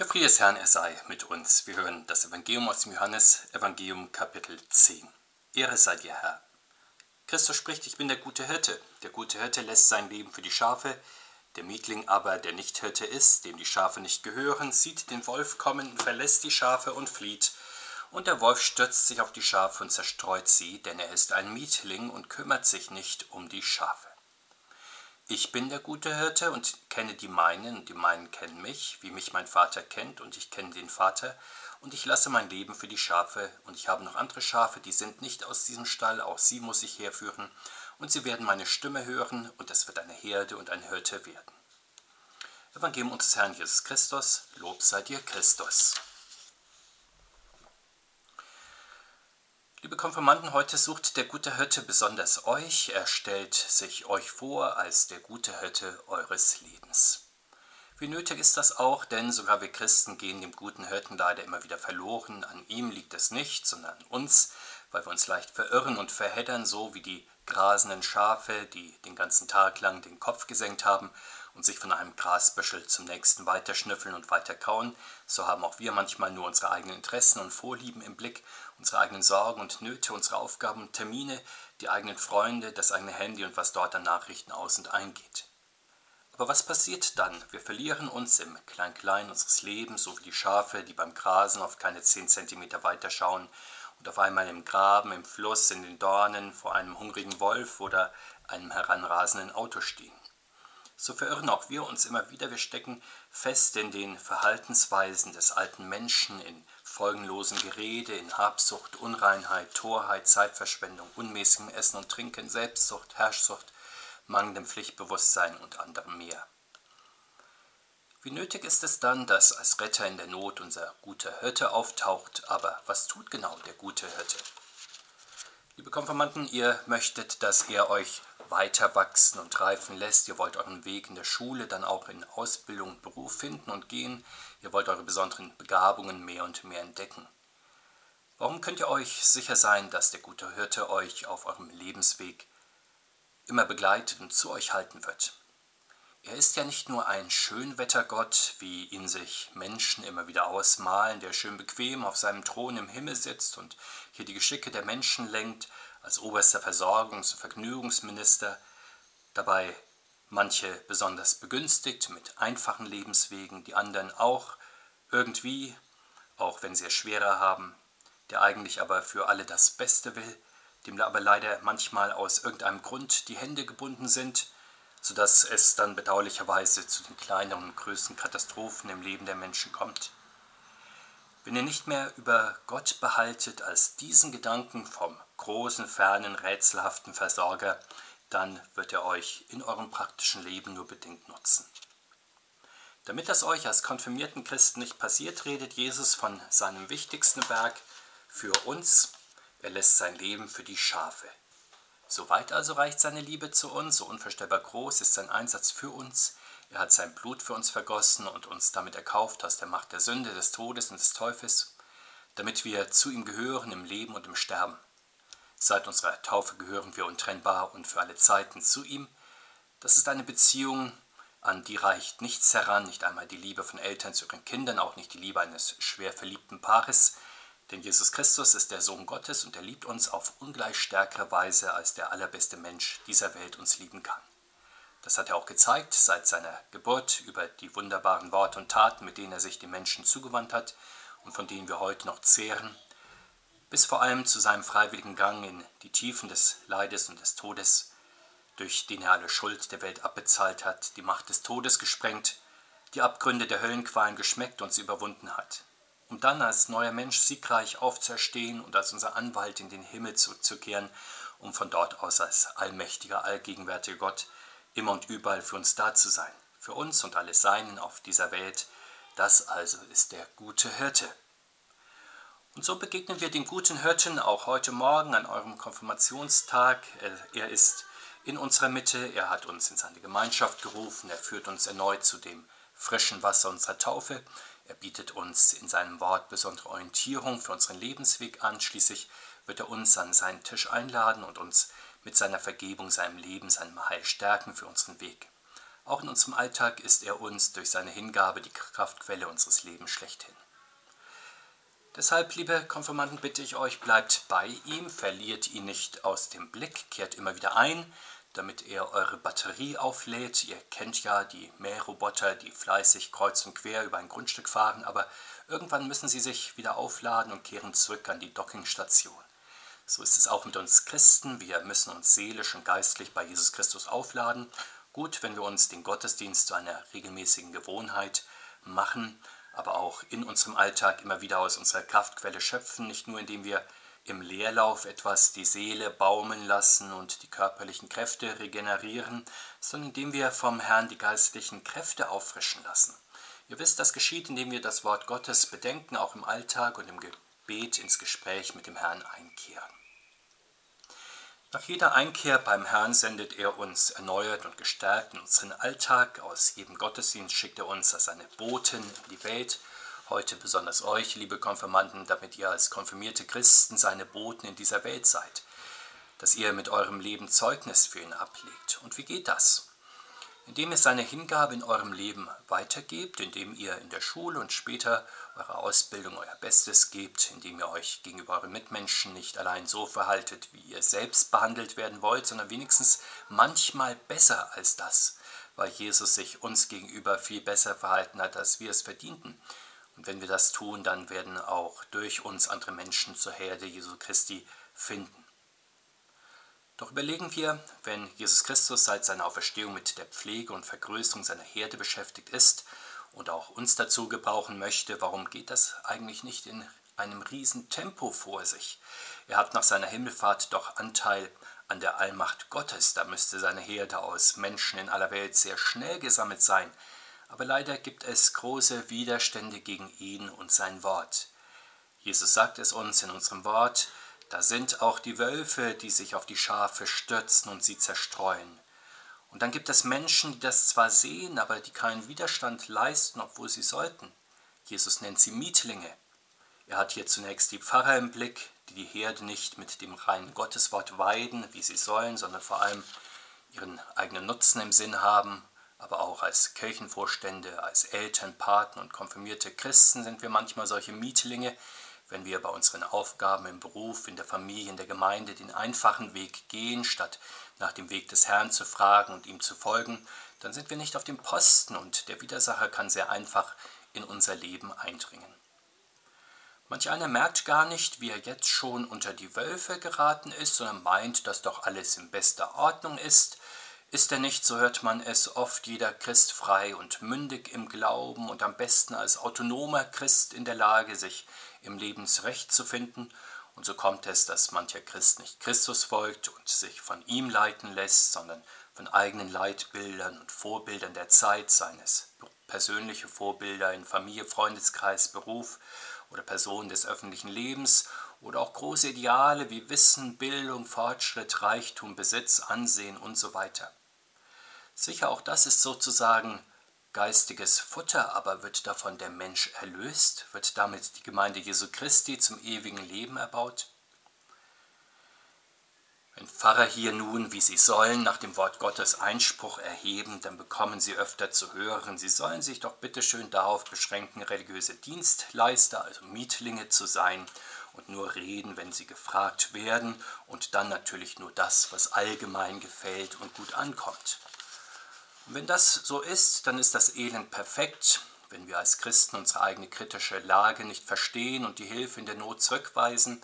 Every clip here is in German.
Der Friede des Herrn, er sei mit uns. Wir hören das Evangelium aus dem Johannes, Evangelium Kapitel 10. Ehre sei dir, Herr. Christus spricht, ich bin der gute Hirte. Der gute Hirte lässt sein Leben für die Schafe. Der Mietling aber, der nicht Hirte ist, dem die Schafe nicht gehören, sieht den Wolf kommen verlässt die Schafe und flieht. Und der Wolf stürzt sich auf die Schafe und zerstreut sie, denn er ist ein Mietling und kümmert sich nicht um die Schafe. Ich bin der gute Hirte und kenne die meinen, und die meinen kennen mich, wie mich mein Vater kennt, und ich kenne den Vater, und ich lasse mein Leben für die Schafe, und ich habe noch andere Schafe, die sind nicht aus diesem Stall, auch sie muss ich herführen, und sie werden meine Stimme hören, und es wird eine Herde und ein Hirte werden. Evangelium unseres Herrn Jesus Christus, Lob sei dir Christus. Liebe Konfirmanden, heute sucht der gute Hirte besonders euch. Er stellt sich euch vor als der gute Hirte eures Lebens. Wie nötig ist das auch, denn sogar wir Christen gehen dem guten Hirten leider immer wieder verloren. An ihm liegt es nicht, sondern an uns, weil wir uns leicht verirren und verheddern, so wie die grasenden Schafe, die den ganzen Tag lang den Kopf gesenkt haben und sich von einem Grasbüschel zum nächsten weiterschnüffeln und weiterkauen, so haben auch wir manchmal nur unsere eigenen Interessen und Vorlieben im Blick, unsere eigenen Sorgen und Nöte, unsere Aufgaben und Termine, die eigenen Freunde, das eigene Handy und was dort an Nachrichten aus und eingeht. Aber was passiert dann? Wir verlieren uns im Klein-Klein unseres Lebens, so wie die Schafe, die beim Grasen auf keine zehn Zentimeter weiterschauen und auf einmal im Graben, im Fluss, in den Dornen vor einem hungrigen Wolf oder einem heranrasenden Auto stehen. So verirren auch wir uns immer wieder. Wir stecken fest in den Verhaltensweisen des alten Menschen, in folgenlosen Gerede, in Habsucht, Unreinheit, Torheit, Zeitverschwendung, unmäßigem Essen und Trinken, Selbstsucht, Herrschsucht, mangelndem Pflichtbewusstsein und anderem mehr. Wie nötig ist es dann, dass als Retter in der Not unser guter Hirte auftaucht, aber was tut genau der gute Hirte? Liebe Konfirmanden, ihr möchtet, dass er euch weiter wachsen und reifen lässt. Ihr wollt euren Weg in der Schule, dann auch in Ausbildung und Beruf finden und gehen. Ihr wollt eure besonderen Begabungen mehr und mehr entdecken. Warum könnt ihr euch sicher sein, dass der gute Hirte euch auf eurem Lebensweg immer begleitet und zu euch halten wird? Er ist ja nicht nur ein Schönwettergott, wie ihn sich Menschen immer wieder ausmalen, der schön bequem auf seinem Thron im Himmel sitzt und hier die Geschicke der Menschen lenkt, als oberster Versorgungs- und Vergnügungsminister, dabei manche besonders begünstigt mit einfachen Lebenswegen, die anderen auch irgendwie, auch wenn sie es schwerer haben, der eigentlich aber für alle das Beste will, dem aber leider manchmal aus irgendeinem Grund die Hände gebunden sind, sodass es dann bedauerlicherweise zu den kleineren und größten Katastrophen im Leben der Menschen kommt. Wenn ihr nicht mehr über Gott behaltet als diesen Gedanken vom großen, fernen, rätselhaften Versorger, dann wird er euch in eurem praktischen Leben nur bedingt nutzen. Damit das euch als konfirmierten Christen nicht passiert, redet Jesus von seinem wichtigsten Werk für uns. Er lässt sein Leben für die Schafe. Soweit also reicht seine Liebe zu uns, so unvorstellbar groß ist sein Einsatz für uns. Er hat sein Blut für uns vergossen und uns damit erkauft aus der Macht der Sünde, des Todes und des Teufels, damit wir zu ihm gehören im Leben und im Sterben. Seit unserer Taufe gehören wir untrennbar und für alle Zeiten zu ihm. Das ist eine Beziehung, an die reicht nichts heran, nicht einmal die Liebe von Eltern zu ihren Kindern, auch nicht die Liebe eines schwer verliebten Paares, denn Jesus Christus ist der Sohn Gottes und er liebt uns auf ungleich stärkere Weise, als der allerbeste Mensch dieser Welt uns lieben kann. Das hat er auch gezeigt seit seiner Geburt über die wunderbaren Worte und Taten, mit denen er sich den Menschen zugewandt hat und von denen wir heute noch zehren, bis vor allem zu seinem freiwilligen Gang in die Tiefen des Leides und des Todes, durch den er alle Schuld der Welt abbezahlt hat, die Macht des Todes gesprengt, die Abgründe der Höllenqualen geschmeckt und sie überwunden hat um dann als neuer Mensch siegreich aufzuerstehen und als unser Anwalt in den Himmel zurückzukehren, um von dort aus als allmächtiger, allgegenwärtiger Gott immer und überall für uns da zu sein, für uns und alle Seinen auf dieser Welt. Das also ist der gute Hirte. Und so begegnen wir den guten Hirten auch heute Morgen an eurem Konfirmationstag. Er ist in unserer Mitte, er hat uns in seine Gemeinschaft gerufen, er führt uns erneut zu dem frischen Wasser unserer Taufe. Er bietet uns in seinem Wort besondere Orientierung für unseren Lebensweg an. Schließlich wird er uns an seinen Tisch einladen und uns mit seiner Vergebung, seinem Leben, seinem Heil stärken für unseren Weg. Auch in unserem Alltag ist er uns durch seine Hingabe die Kraftquelle unseres Lebens schlechthin. Deshalb, liebe Konfirmanden, bitte ich euch, bleibt bei ihm, verliert ihn nicht aus dem Blick, kehrt immer wieder ein, damit er eure Batterie auflädt. Ihr kennt ja die Mähroboter, die fleißig kreuz und quer über ein Grundstück fahren, aber irgendwann müssen sie sich wieder aufladen und kehren zurück an die Dockingstation. So ist es auch mit uns Christen. Wir müssen uns seelisch und geistlich bei Jesus Christus aufladen. Gut, wenn wir uns den Gottesdienst zu einer regelmäßigen Gewohnheit machen, aber auch in unserem Alltag immer wieder aus unserer Kraftquelle schöpfen, nicht nur indem wir im Leerlauf etwas die Seele baumeln lassen und die körperlichen Kräfte regenerieren, sondern indem wir vom Herrn die geistlichen Kräfte auffrischen lassen. Ihr wisst, das geschieht, indem wir das Wort Gottes bedenken, auch im Alltag und im Gebet ins Gespräch mit dem Herrn einkehren. Nach jeder Einkehr beim Herrn sendet er uns erneuert und gestärkt in unseren Alltag. Aus jedem Gottesdienst schickt er uns als seine Boten in die Welt heute besonders euch, liebe Konfirmanden, damit ihr als konfirmierte Christen seine Boten in dieser Welt seid, dass ihr mit eurem Leben Zeugnis für ihn ablegt. Und wie geht das? Indem ihr seine Hingabe in eurem Leben weitergebt, indem ihr in der Schule und später eure Ausbildung euer Bestes gebt, indem ihr euch gegenüber euren Mitmenschen nicht allein so verhaltet, wie ihr selbst behandelt werden wollt, sondern wenigstens manchmal besser als das, weil Jesus sich uns gegenüber viel besser verhalten hat, als wir es verdienten. Und wenn wir das tun, dann werden auch durch uns andere Menschen zur Herde Jesu Christi finden. Doch überlegen wir, wenn Jesus Christus seit seiner Auferstehung mit der Pflege und Vergrößerung seiner Herde beschäftigt ist und auch uns dazu gebrauchen möchte, warum geht das eigentlich nicht in einem Riesentempo vor sich? Er hat nach seiner Himmelfahrt doch Anteil an der Allmacht Gottes, da müsste seine Herde aus Menschen in aller Welt sehr schnell gesammelt sein, aber leider gibt es große Widerstände gegen ihn und sein Wort. Jesus sagt es uns in unserem Wort, da sind auch die Wölfe, die sich auf die Schafe stürzen und sie zerstreuen. Und dann gibt es Menschen, die das zwar sehen, aber die keinen Widerstand leisten, obwohl sie sollten. Jesus nennt sie Mietlinge. Er hat hier zunächst die Pfarrer im Blick, die die Herde nicht mit dem reinen Gotteswort weiden, wie sie sollen, sondern vor allem ihren eigenen Nutzen im Sinn haben aber auch als Kirchenvorstände, als Eltern, Paten und konfirmierte Christen sind wir manchmal solche Mietlinge, wenn wir bei unseren Aufgaben im Beruf, in der Familie, in der Gemeinde den einfachen Weg gehen, statt nach dem Weg des Herrn zu fragen und ihm zu folgen, dann sind wir nicht auf dem Posten und der Widersacher kann sehr einfach in unser Leben eindringen. Manch einer merkt gar nicht, wie er jetzt schon unter die Wölfe geraten ist, sondern meint, dass doch alles in bester Ordnung ist, ist er nicht, so hört man es oft, jeder Christ frei und mündig im Glauben und am besten als autonomer Christ in der Lage, sich im Lebensrecht zu finden, und so kommt es, dass mancher Christ nicht Christus folgt und sich von ihm leiten lässt, sondern von eigenen Leitbildern und Vorbildern der Zeit seines persönliche Vorbilder in Familie, Freundeskreis, Beruf oder Personen des öffentlichen Lebens oder auch große Ideale wie Wissen, Bildung, Fortschritt, Reichtum, Besitz, Ansehen und so weiter. Sicher, auch das ist sozusagen geistiges Futter, aber wird davon der Mensch erlöst? Wird damit die Gemeinde Jesu Christi zum ewigen Leben erbaut? Wenn Pfarrer hier nun, wie sie sollen, nach dem Wort Gottes Einspruch erheben, dann bekommen sie öfter zu hören, sie sollen sich doch bitteschön darauf beschränken, religiöse Dienstleister, also Mietlinge zu sein und nur reden, wenn sie gefragt werden und dann natürlich nur das, was allgemein gefällt und gut ankommt. Und wenn das so ist, dann ist das Elend perfekt, wenn wir als Christen unsere eigene kritische Lage nicht verstehen und die Hilfe in der Not zurückweisen.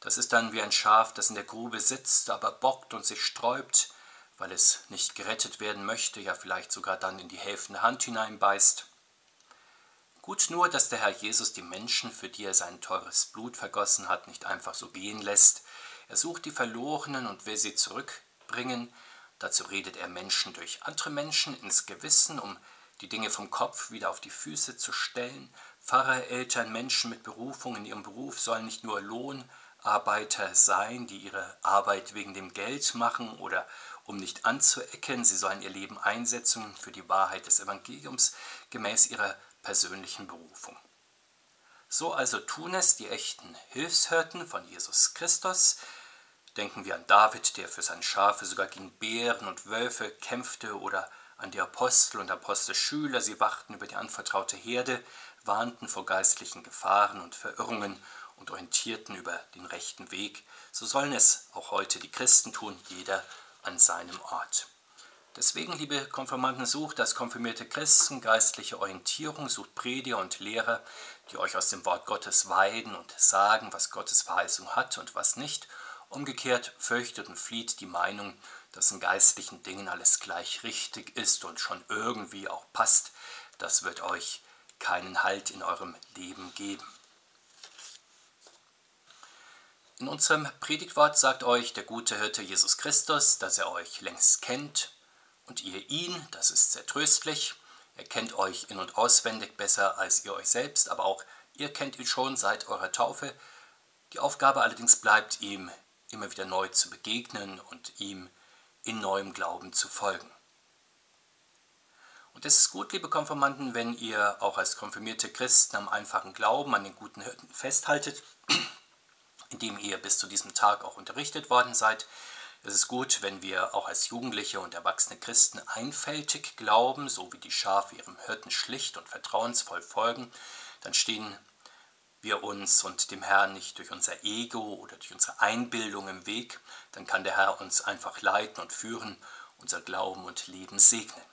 Das ist dann wie ein Schaf, das in der Grube sitzt, aber bockt und sich sträubt, weil es nicht gerettet werden möchte, ja vielleicht sogar dann in die helfende Hand hineinbeißt. Gut nur, dass der Herr Jesus die Menschen, für die er sein teures Blut vergossen hat, nicht einfach so gehen lässt. Er sucht die Verlorenen und will sie zurückbringen, Dazu redet er Menschen durch andere Menschen ins Gewissen, um die Dinge vom Kopf wieder auf die Füße zu stellen. Pfarrer, Eltern, Menschen mit Berufung in ihrem Beruf sollen nicht nur Lohnarbeiter sein, die ihre Arbeit wegen dem Geld machen oder um nicht anzuecken. Sie sollen ihr Leben einsetzen für die Wahrheit des Evangeliums gemäß ihrer persönlichen Berufung. So also tun es die echten Hilfshirten von Jesus Christus, Denken wir an David, der für seine Schafe sogar gegen Bären und Wölfe kämpfte, oder an die Apostel und Apostelschüler, sie wachten über die anvertraute Herde, warnten vor geistlichen Gefahren und Verirrungen und orientierten über den rechten Weg. So sollen es auch heute die Christen tun, jeder an seinem Ort. Deswegen, liebe Konfirmanden, sucht als konfirmierte Christen geistliche Orientierung, sucht Prediger und Lehrer, die euch aus dem Wort Gottes weiden und sagen, was Gottes Verheißung hat und was nicht. Umgekehrt fürchtet und flieht die Meinung, dass in geistlichen Dingen alles gleich richtig ist und schon irgendwie auch passt. Das wird euch keinen Halt in eurem Leben geben. In unserem Predigtwort sagt euch der gute Hirte Jesus Christus, dass er euch längst kennt und ihr ihn, das ist sehr tröstlich. Er kennt euch in und auswendig besser als ihr euch selbst, aber auch ihr kennt ihn schon seit eurer Taufe. Die Aufgabe allerdings bleibt ihm, immer wieder neu zu begegnen und ihm in neuem Glauben zu folgen. Und es ist gut, liebe Konfirmanden, wenn ihr auch als konfirmierte Christen am einfachen Glauben an den guten Hirten festhaltet, indem ihr bis zu diesem Tag auch unterrichtet worden seid. Es ist gut, wenn wir auch als Jugendliche und erwachsene Christen einfältig glauben, so wie die Schafe ihrem Hirten schlicht und vertrauensvoll folgen, dann stehen wir uns und dem Herrn nicht durch unser Ego oder durch unsere Einbildung im Weg, dann kann der Herr uns einfach leiten und führen, unser Glauben und Leben segnen.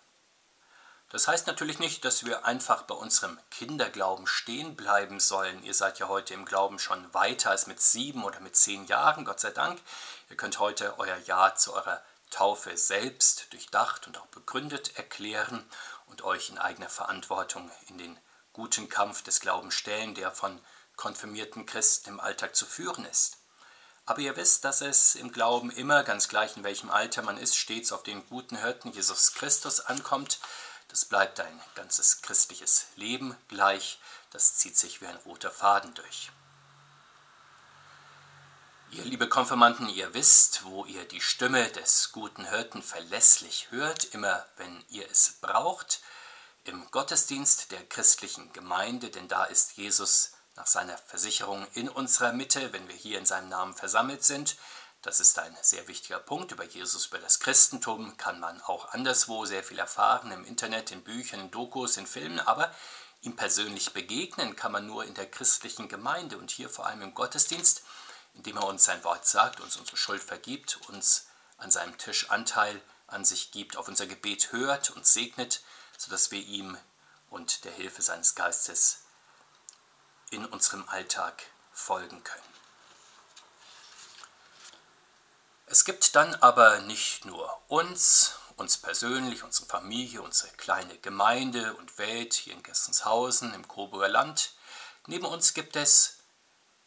Das heißt natürlich nicht, dass wir einfach bei unserem Kinderglauben stehen bleiben sollen. Ihr seid ja heute im Glauben schon weiter als mit sieben oder mit zehn Jahren, Gott sei Dank. Ihr könnt heute euer Ja zu eurer Taufe selbst durchdacht und auch begründet erklären und euch in eigener Verantwortung in den guten Kampf des Glaubens stellen, der von konfirmierten Christen im Alltag zu führen ist. Aber ihr wisst, dass es im Glauben immer, ganz gleich in welchem Alter man ist, stets auf den guten Hirten Jesus Christus ankommt. Das bleibt ein ganzes christliches Leben gleich, das zieht sich wie ein roter Faden durch. Ihr liebe Konfirmanden, ihr wisst, wo ihr die Stimme des guten Hirten verlässlich hört, immer wenn ihr es braucht, im Gottesdienst der christlichen Gemeinde, denn da ist Jesus nach seiner Versicherung in unserer Mitte, wenn wir hier in seinem Namen versammelt sind. Das ist ein sehr wichtiger Punkt. Über Jesus, über das Christentum kann man auch anderswo sehr viel erfahren, im Internet, in Büchern, in Dokus, in Filmen, aber ihm persönlich begegnen kann man nur in der christlichen Gemeinde und hier vor allem im Gottesdienst, indem er uns sein Wort sagt, uns unsere Schuld vergibt, uns an seinem Tisch Anteil an sich gibt, auf unser Gebet hört und segnet, sodass wir ihm und der Hilfe seines Geistes in unserem Alltag folgen können. Es gibt dann aber nicht nur uns, uns persönlich, unsere Familie, unsere kleine Gemeinde und Welt hier in Gessenshausen im Coburger Land. Neben uns gibt es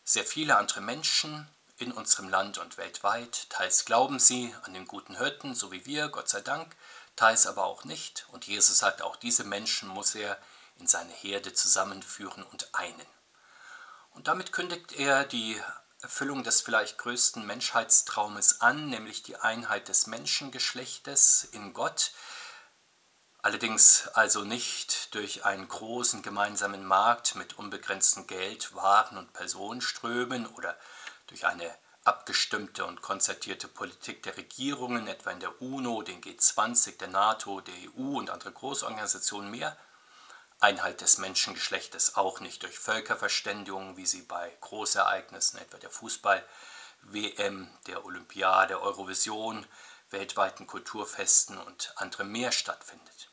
sehr viele andere Menschen in unserem Land und weltweit. Teils glauben sie an den guten Hirten, so wie wir, Gott sei Dank, teils aber auch nicht. Und Jesus sagt, auch diese Menschen muss er in seine Herde zusammenführen und einen. Damit kündigt er die Erfüllung des vielleicht größten Menschheitstraumes an, nämlich die Einheit des Menschengeschlechtes in Gott. Allerdings also nicht durch einen großen gemeinsamen Markt mit unbegrenztem Geld, Waren und Personenströmen oder durch eine abgestimmte und konzertierte Politik der Regierungen, etwa in der UNO, den G20, der NATO, der EU und andere Großorganisationen mehr, Einheit des Menschengeschlechtes auch nicht durch Völkerverständigung, wie sie bei Großereignissen, etwa der Fußball-WM, der Olympiade, Eurovision, weltweiten Kulturfesten und anderem mehr stattfindet.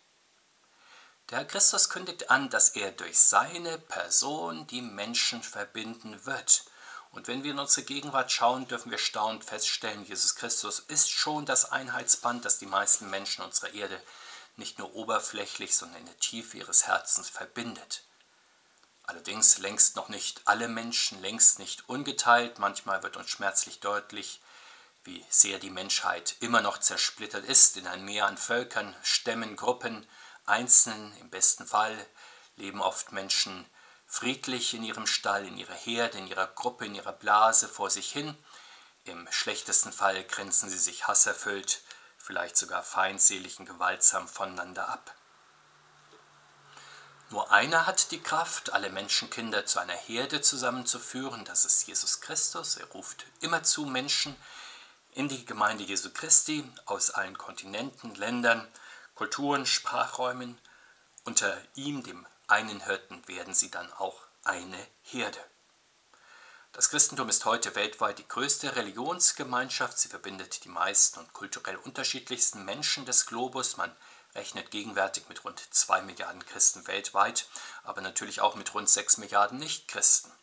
Der Herr Christus kündigt an, dass er durch seine Person die Menschen verbinden wird. Und wenn wir in unsere Gegenwart schauen, dürfen wir staunend feststellen, Jesus Christus ist schon das Einheitsband, das die meisten Menschen unserer Erde nicht nur oberflächlich, sondern in der Tiefe ihres Herzens verbindet. Allerdings längst noch nicht alle Menschen, längst nicht ungeteilt, manchmal wird uns schmerzlich deutlich, wie sehr die Menschheit immer noch zersplittert ist in ein Meer an Völkern, Stämmen, Gruppen, Einzelnen, im besten Fall leben oft Menschen friedlich in ihrem Stall, in ihrer Herde, in ihrer Gruppe, in ihrer Blase vor sich hin. Im schlechtesten Fall grenzen sie sich hasserfüllt vielleicht sogar feindselig und gewaltsam voneinander ab. Nur einer hat die Kraft, alle Menschenkinder zu einer Herde zusammenzuführen, das ist Jesus Christus. Er ruft immerzu Menschen in die Gemeinde Jesu Christi aus allen Kontinenten, Ländern, Kulturen, Sprachräumen. Unter ihm, dem einen Hirten, werden sie dann auch eine Herde. Das Christentum ist heute weltweit die größte Religionsgemeinschaft. Sie verbindet die meisten und kulturell unterschiedlichsten Menschen des Globus. Man rechnet gegenwärtig mit rund 2 Milliarden Christen weltweit, aber natürlich auch mit rund 6 Milliarden Nichtchristen.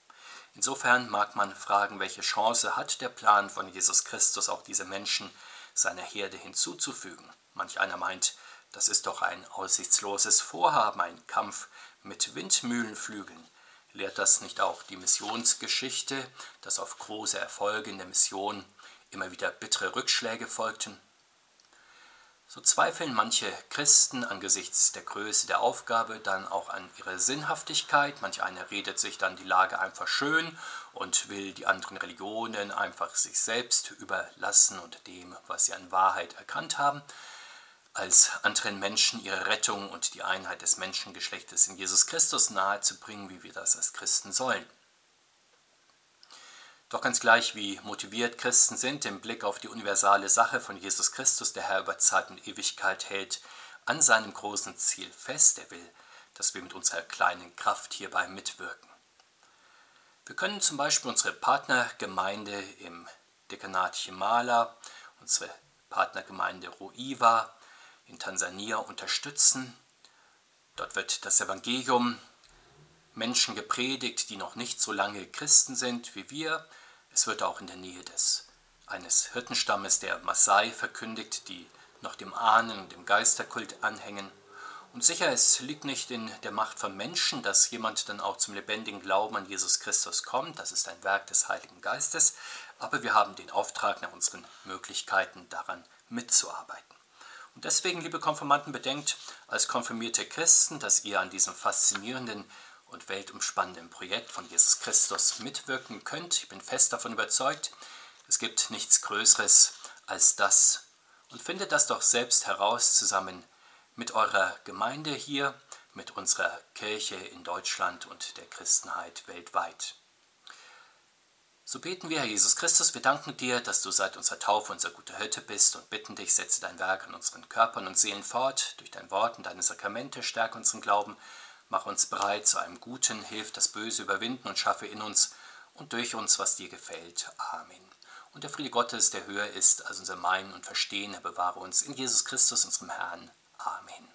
Insofern mag man fragen, welche Chance hat der Plan von Jesus Christus, auch diese Menschen seiner Herde hinzuzufügen. Manch einer meint, das ist doch ein aussichtsloses Vorhaben, ein Kampf mit Windmühlenflügeln. Lehrt das nicht auch die Missionsgeschichte, dass auf große Erfolge in der Mission immer wieder bittere Rückschläge folgten? So zweifeln manche Christen angesichts der Größe der Aufgabe dann auch an ihre Sinnhaftigkeit. Manch einer redet sich dann die Lage einfach schön und will die anderen Religionen einfach sich selbst überlassen und dem, was sie an Wahrheit erkannt haben als anderen Menschen ihre Rettung und die Einheit des Menschengeschlechtes in Jesus Christus nahezubringen, wie wir das als Christen sollen. Doch ganz gleich, wie motiviert Christen sind im Blick auf die universale Sache von Jesus Christus, der Herr über Zeit und Ewigkeit hält an seinem großen Ziel fest. Er will, dass wir mit unserer kleinen Kraft hierbei mitwirken. Wir können zum Beispiel unsere Partnergemeinde im Dekanat Chimala, unsere Partnergemeinde Ruiva, in Tansania unterstützen. Dort wird das Evangelium Menschen gepredigt, die noch nicht so lange Christen sind wie wir. Es wird auch in der Nähe des eines Hirtenstammes der Maasai verkündigt, die noch dem Ahnen und dem Geisterkult anhängen. Und sicher, es liegt nicht in der Macht von Menschen, dass jemand dann auch zum lebendigen Glauben an Jesus Christus kommt. Das ist ein Werk des Heiligen Geistes. Aber wir haben den Auftrag, nach unseren Möglichkeiten daran mitzuarbeiten. Und deswegen, liebe Konfirmanden, bedenkt als konfirmierte Christen, dass ihr an diesem faszinierenden und weltumspannenden Projekt von Jesus Christus mitwirken könnt. Ich bin fest davon überzeugt, es gibt nichts Größeres als das. Und findet das doch selbst heraus zusammen mit eurer Gemeinde hier, mit unserer Kirche in Deutschland und der Christenheit weltweit. So beten wir, Herr Jesus Christus, wir danken dir, dass du seit unserer Taufe unser guter Hirte bist und bitten dich, setze dein Werk an unseren Körpern und Seelen fort, durch dein Wort und deine Sakramente, stärke unseren Glauben, mach uns bereit zu einem Guten, hilf das Böse überwinden und schaffe in uns und durch uns, was dir gefällt. Amen. Und der Friede Gottes, der höher ist als unser Meinen und Verstehen, er bewahre uns in Jesus Christus, unserem Herrn. Amen.